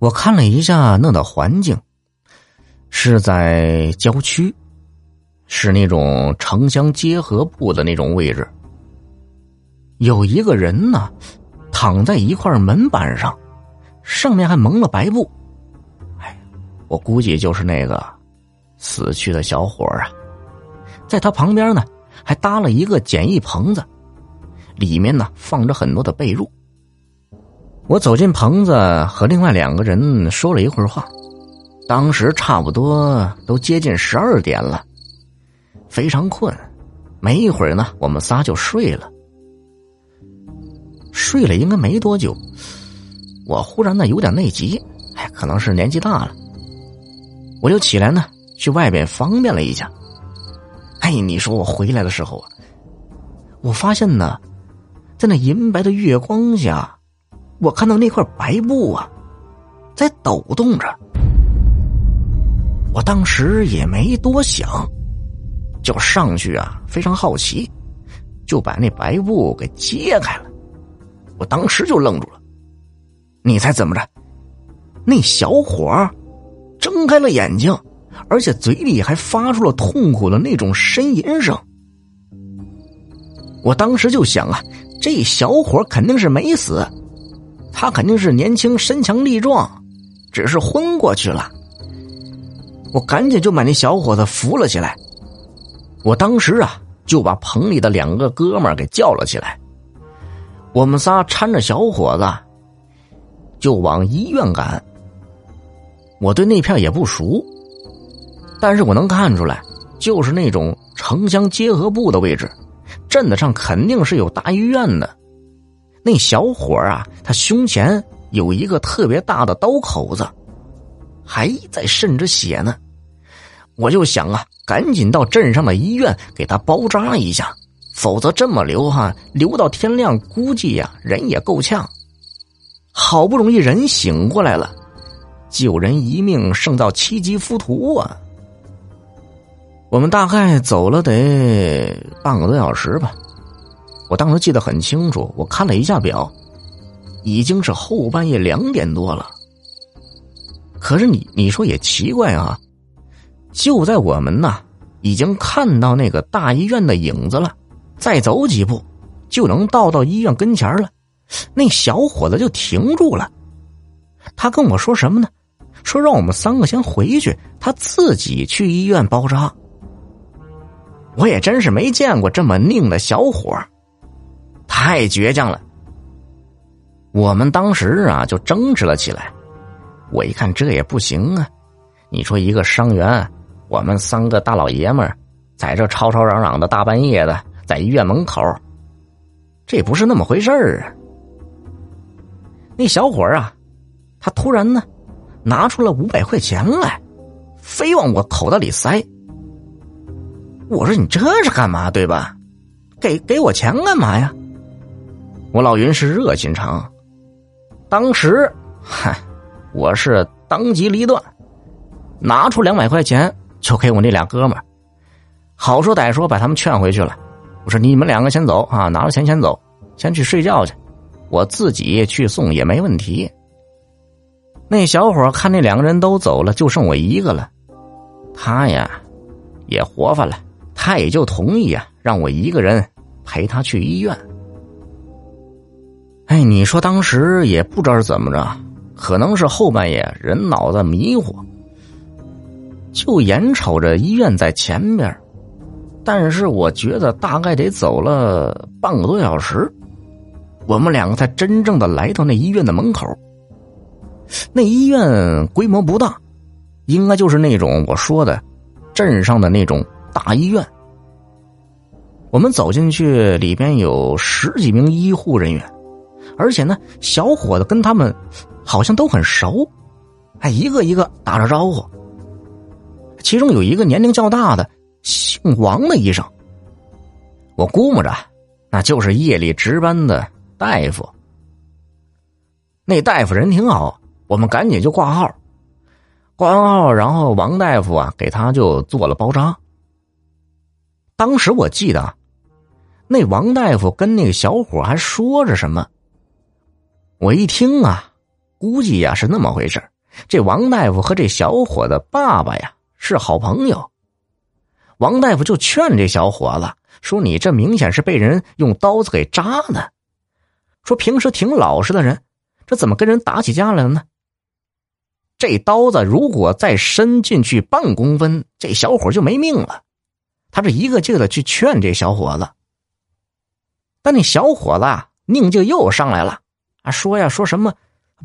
我看了一下那的环境，是在郊区，是那种城乡结合部的那种位置。有一个人呢，躺在一块门板上，上面还蒙了白布。哎，我估计就是那个死去的小伙啊。在他旁边呢，还搭了一个简易棚子，里面呢放着很多的被褥。我走进棚子，和另外两个人说了一会儿话。当时差不多都接近十二点了，非常困。没一会儿呢，我们仨就睡了。睡了应该没多久，我忽然呢有点内急，哎，可能是年纪大了，我就起来呢去外边方便了一下。哎，你说我回来的时候啊，我发现呢，在那银白的月光下。我看到那块白布啊，在抖动着。我当时也没多想，就上去啊，非常好奇，就把那白布给揭开了。我当时就愣住了。你猜怎么着？那小伙睁开了眼睛，而且嘴里还发出了痛苦的那种呻吟声。我当时就想啊，这小伙肯定是没死。他肯定是年轻、身强力壮，只是昏过去了。我赶紧就把那小伙子扶了起来。我当时啊，就把棚里的两个哥们儿给叫了起来。我们仨搀着小伙子，就往医院赶。我对那片也不熟，但是我能看出来，就是那种城乡结合部的位置，镇子上肯定是有大医院的。那小伙啊，他胸前有一个特别大的刀口子，还在渗着血呢。我就想啊，赶紧到镇上的医院给他包扎一下，否则这么流哈，流到天亮，估计呀人也够呛。好不容易人醒过来了，救人一命胜造七级浮屠啊！我们大概走了得半个多小时吧。我当时记得很清楚，我看了一下表，已经是后半夜两点多了。可是你你说也奇怪啊，就在我们呐已经看到那个大医院的影子了，再走几步就能到到医院跟前了，那小伙子就停住了。他跟我说什么呢？说让我们三个先回去，他自己去医院包扎。我也真是没见过这么拧的小伙太倔强了，我们当时啊就争执了起来。我一看这也不行啊，你说一个伤员，我们三个大老爷们儿在这吵吵嚷嚷的大半夜的，在医院门口，这也不是那么回事儿啊。那小伙啊，他突然呢拿出了五百块钱来，非往我口袋里塞。我说你这是干嘛？对吧？给给我钱干嘛呀？我老云是热心肠，当时，嗨，我是当机立断，拿出两百块钱就给我那俩哥们儿，好说歹说把他们劝回去了。我说你们两个先走啊，拿了钱先走，先去睡觉去，我自己去送也没问题。那小伙看那两个人都走了，就剩我一个了，他呀也活泛了，他也就同意啊，让我一个人陪他去医院。哎，你说当时也不知道是怎么着，可能是后半夜人脑子迷糊，就眼瞅着医院在前边，但是我觉得大概得走了半个多小时，我们两个才真正的来到那医院的门口。那医院规模不大，应该就是那种我说的镇上的那种大医院。我们走进去，里边有十几名医护人员。而且呢，小伙子跟他们好像都很熟，还一个一个打着招呼。其中有一个年龄较大的，姓王的医生，我估摸着那就是夜里值班的大夫。那大夫人挺好，我们赶紧就挂号，挂完号，然后王大夫啊给他就做了包扎。当时我记得，那王大夫跟那个小伙还说着什么。我一听啊，估计呀是那么回事这王大夫和这小伙子爸爸呀是好朋友。王大夫就劝这小伙子说：“你这明显是被人用刀子给扎的。说平时挺老实的人，这怎么跟人打起架来了呢？这刀子如果再伸进去半公分，这小伙就没命了。”他这一个劲的去劝这小伙子，但那小伙子宁静又上来了，啊，说呀说什么，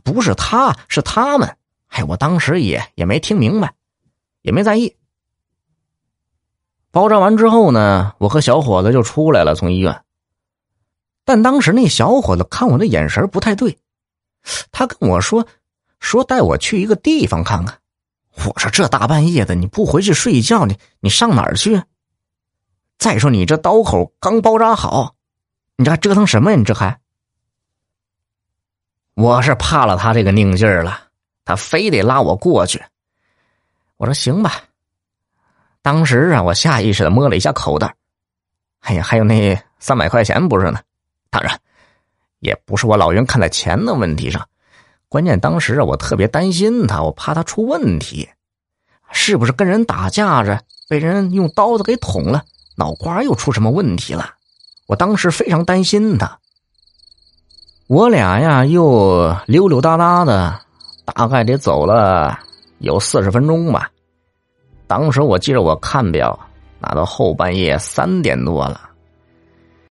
不是他是他们，哎，我当时也也没听明白，也没在意。包扎完之后呢，我和小伙子就出来了，从医院。但当时那小伙子看我的眼神不太对，他跟我说说带我去一个地方看看。我说这大半夜的你不回去睡觉，你你上哪儿去？再说你这刀口刚包扎好，你这还折腾什么呀？你这还……我是怕了他这个拧劲儿了，他非得拉我过去。我说行吧。当时啊，我下意识的摸了一下口袋，哎呀，还有那三百块钱不是呢？当然，也不是我老袁看在钱的问题上，关键当时啊，我特别担心他，我怕他出问题，是不是跟人打架着被人用刀子给捅了？脑瓜又出什么问题了？我当时非常担心他。我俩呀，又溜溜达达的，大概得走了有四十分钟吧。当时我记着我看表，那都后半夜三点多了。